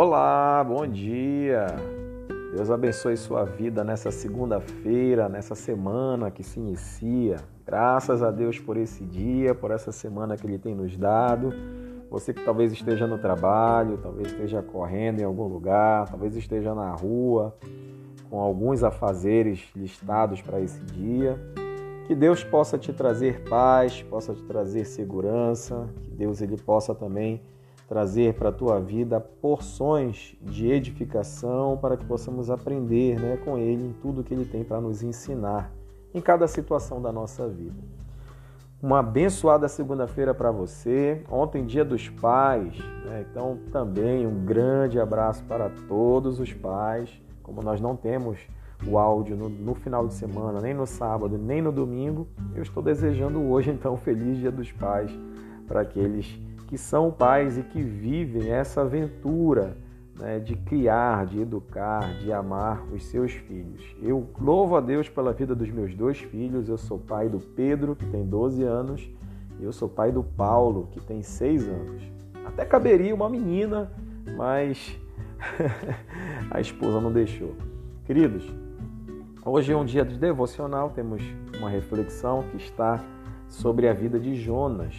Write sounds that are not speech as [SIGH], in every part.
Olá, bom dia. Deus abençoe sua vida nessa segunda-feira, nessa semana que se inicia. Graças a Deus por esse dia, por essa semana que Ele tem nos dado. Você que talvez esteja no trabalho, talvez esteja correndo em algum lugar, talvez esteja na rua, com alguns afazeres listados para esse dia. Que Deus possa te trazer paz, possa te trazer segurança, que Deus ele possa também trazer para a tua vida porções de edificação para que possamos aprender né, com Ele em tudo que Ele tem para nos ensinar em cada situação da nossa vida. Uma abençoada segunda-feira para você. Ontem, dia dos pais, né? então também um grande abraço para todos os pais. Como nós não temos o áudio no, no, final de semana, nem no sábado, nem no domingo. Eu estou desejando hoje, [LAUGHS] então, um feliz Dia dos Pais para aqueles que são pais e que vivem essa aventura né, de criar, de educar, de amar os seus filhos. Eu louvo a Deus pela vida dos meus dois filhos. Eu sou pai do Pedro, que tem 12 anos, e eu sou pai do Paulo, que tem 6 anos. Até caberia uma menina, mas [LAUGHS] a esposa não deixou. Queridos, Hoje é um dia de devocional, temos uma reflexão que está sobre a vida de Jonas.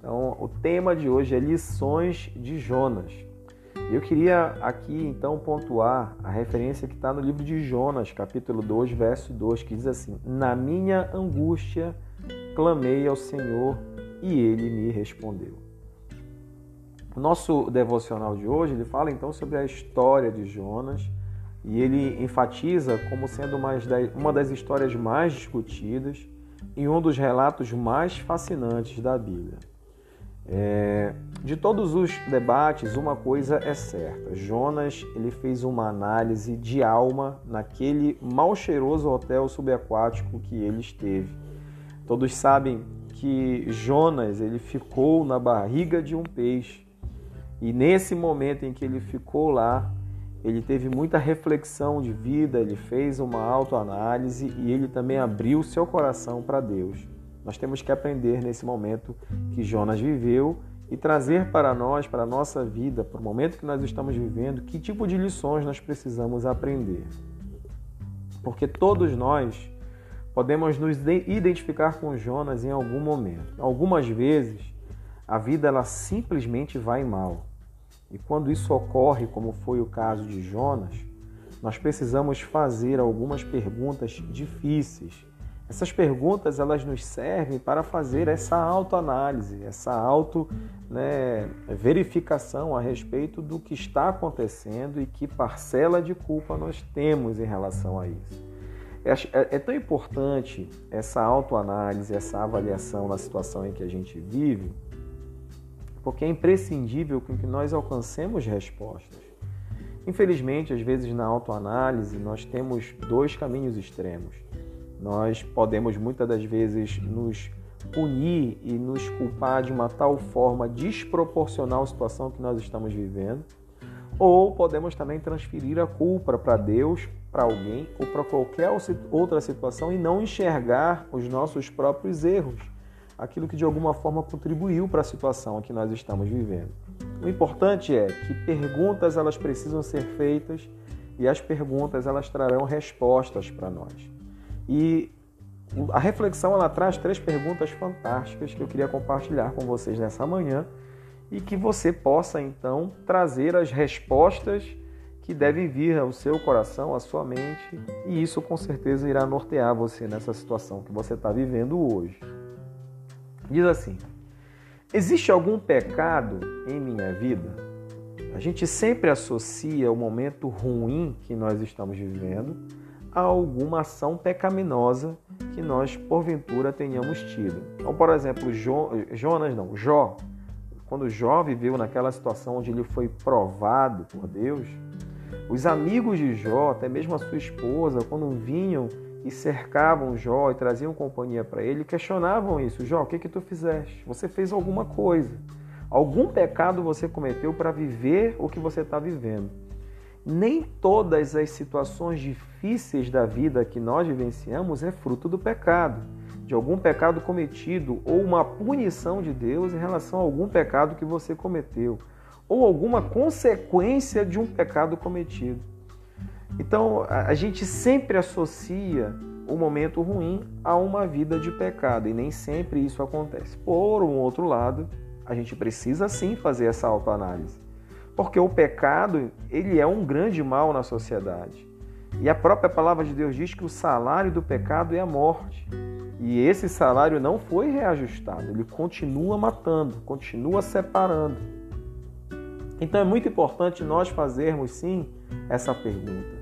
Então, o tema de hoje é lições de Jonas. Eu queria aqui então pontuar a referência que está no livro de Jonas, capítulo 2, verso 2, que diz assim: Na minha angústia clamei ao Senhor e ele me respondeu. O nosso devocional de hoje ele fala então sobre a história de Jonas e ele enfatiza como sendo uma das histórias mais discutidas e um dos relatos mais fascinantes da Bíblia. É, de todos os debates, uma coisa é certa: Jonas ele fez uma análise de alma naquele mal cheiroso hotel subaquático que ele esteve. Todos sabem que Jonas ele ficou na barriga de um peixe e nesse momento em que ele ficou lá, ele teve muita reflexão de vida, ele fez uma autoanálise e ele também abriu seu coração para Deus. Nós temos que aprender nesse momento que Jonas viveu e trazer para nós, para a nossa vida, para o momento que nós estamos vivendo, que tipo de lições nós precisamos aprender. Porque todos nós podemos nos identificar com Jonas em algum momento. Algumas vezes a vida ela simplesmente vai mal. E quando isso ocorre, como foi o caso de Jonas, nós precisamos fazer algumas perguntas difíceis. Essas perguntas elas nos servem para fazer essa autoanálise, essa auto né, verificação a respeito do que está acontecendo e que parcela de culpa nós temos em relação a isso. É, é, é tão importante essa autoanálise, essa avaliação na situação em que a gente vive, porque é imprescindível que nós alcancemos respostas. Infelizmente, às vezes na autoanálise, nós temos dois caminhos extremos. Nós podemos muitas das vezes nos punir e nos culpar de uma tal forma desproporcional à situação que nós estamos vivendo, ou podemos também transferir a culpa para Deus, para alguém ou para qualquer outra situação e não enxergar os nossos próprios erros aquilo que de alguma forma contribuiu para a situação que nós estamos vivendo. O importante é que perguntas elas precisam ser feitas e as perguntas elas trarão respostas para nós. E a reflexão ela traz três perguntas fantásticas que eu queria compartilhar com vocês nessa manhã e que você possa então trazer as respostas que devem vir ao seu coração, à sua mente, e isso com certeza irá nortear você nessa situação que você está vivendo hoje. Diz assim: Existe algum pecado em minha vida? A gente sempre associa o momento ruim que nós estamos vivendo a alguma ação pecaminosa que nós porventura tenhamos tido. Então, por exemplo, jo, Jonas não, Jó, quando Jó viveu naquela situação onde ele foi provado por Deus, os amigos de Jó, até mesmo a sua esposa, quando vinham e cercavam Jó e traziam companhia para ele, questionavam isso. Jó, o que que tu fizeste? Você fez alguma coisa. Algum pecado você cometeu para viver o que você está vivendo. Nem todas as situações difíceis da vida que nós vivenciamos é fruto do pecado, de algum pecado cometido ou uma punição de Deus em relação a algum pecado que você cometeu. ou alguma consequência de um pecado cometido. Então, a gente sempre associa o momento ruim a uma vida de pecado e nem sempre isso acontece. Por um outro lado, a gente precisa sim fazer essa autoanálise, porque o pecado ele é um grande mal na sociedade. E a própria palavra de Deus diz que o salário do pecado é a morte. E esse salário não foi reajustado, ele continua matando, continua separando. Então é muito importante nós fazermos sim essa pergunta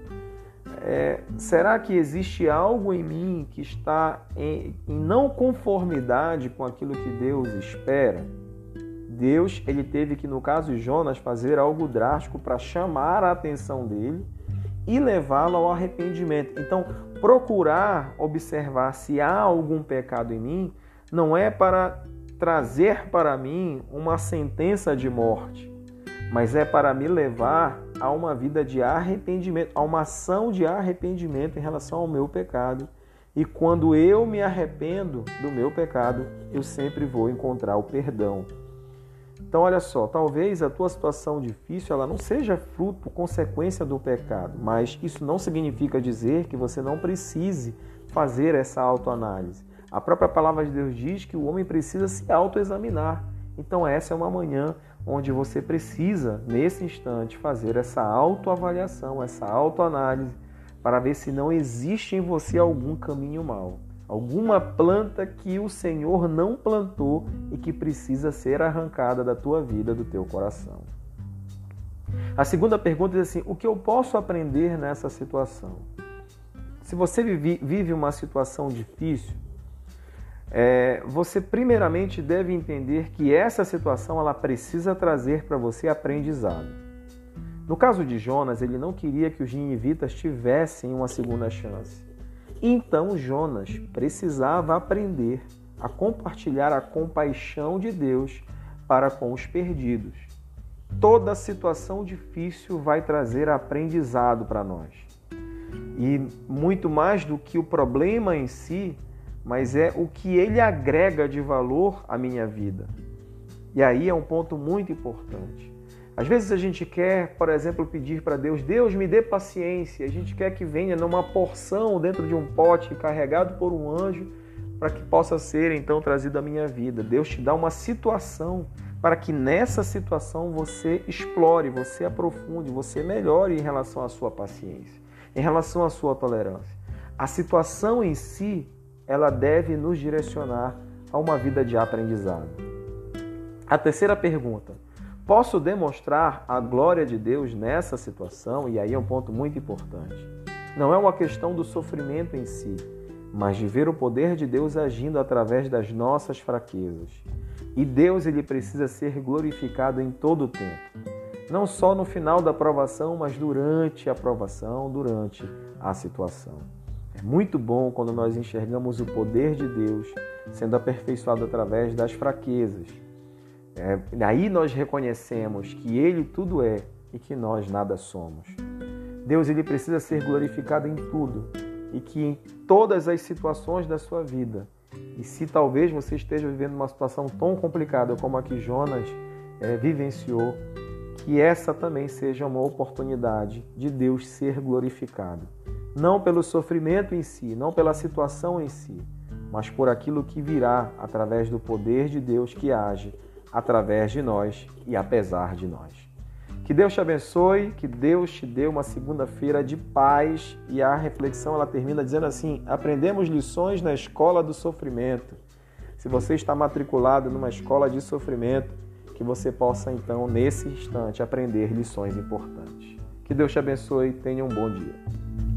é, será que existe algo em mim que está em, em, não conformidade com aquilo que Deus espera? Deus, ele teve que, no caso de Jonas, fazer algo drástico para chamar a atenção dele e levá-lo ao arrependimento. Então, procurar observar se há algum pecado em mim não é para trazer para mim uma sentença de morte, mas é para me levar a uma vida de arrependimento, a uma ação de arrependimento em relação ao meu pecado. E quando eu me arrependo do meu pecado, eu sempre vou encontrar o perdão. Então, olha só, talvez a tua situação difícil ela não seja fruto, consequência do pecado, mas isso não significa dizer que você não precise fazer essa autoanálise. A própria palavra de Deus diz que o homem precisa se autoexaminar. Então, essa é uma manhã onde você precisa, nesse instante, fazer essa autoavaliação, essa autoanálise, para ver se não existe em você algum caminho mau, alguma planta que o Senhor não plantou e que precisa ser arrancada da tua vida, do teu coração. A segunda pergunta é assim: o que eu posso aprender nessa situação? Se você vive uma situação difícil, é, você primeiramente deve entender que essa situação ela precisa trazer para você aprendizado. No caso de Jonas, ele não queria que os ninivitas tivessem uma segunda chance. Então Jonas precisava aprender a compartilhar a compaixão de Deus para com os perdidos. Toda situação difícil vai trazer aprendizado para nós. E muito mais do que o problema em si, mas é o que ele agrega de valor à minha vida. E aí é um ponto muito importante. Às vezes a gente quer, por exemplo, pedir para Deus: Deus me dê paciência. A gente quer que venha numa porção dentro de um pote carregado por um anjo para que possa ser então trazido à minha vida. Deus te dá uma situação para que nessa situação você explore, você aprofunde, você melhore em relação à sua paciência, em relação à sua tolerância. A situação em si ela deve nos direcionar a uma vida de aprendizado. A terceira pergunta: posso demonstrar a glória de Deus nessa situação? E aí é um ponto muito importante. Não é uma questão do sofrimento em si, mas de ver o poder de Deus agindo através das nossas fraquezas. E Deus ele precisa ser glorificado em todo o tempo. Não só no final da aprovação, mas durante a aprovação, durante a situação. É muito bom quando nós enxergamos o poder de Deus sendo aperfeiçoado através das fraquezas. É, aí nós reconhecemos que Ele tudo é e que nós nada somos. Deus ele precisa ser glorificado em tudo e que em todas as situações da sua vida, e se talvez você esteja vivendo uma situação tão complicada como a que Jonas é, vivenciou, que essa também seja uma oportunidade de Deus ser glorificado não pelo sofrimento em si, não pela situação em si, mas por aquilo que virá através do poder de Deus que age através de nós e apesar de nós. Que Deus te abençoe, que Deus te dê uma segunda-feira de paz e a reflexão ela termina dizendo assim: aprendemos lições na escola do sofrimento. Se você está matriculado numa escola de sofrimento, que você possa então nesse instante aprender lições importantes. Que Deus te abençoe e tenha um bom dia.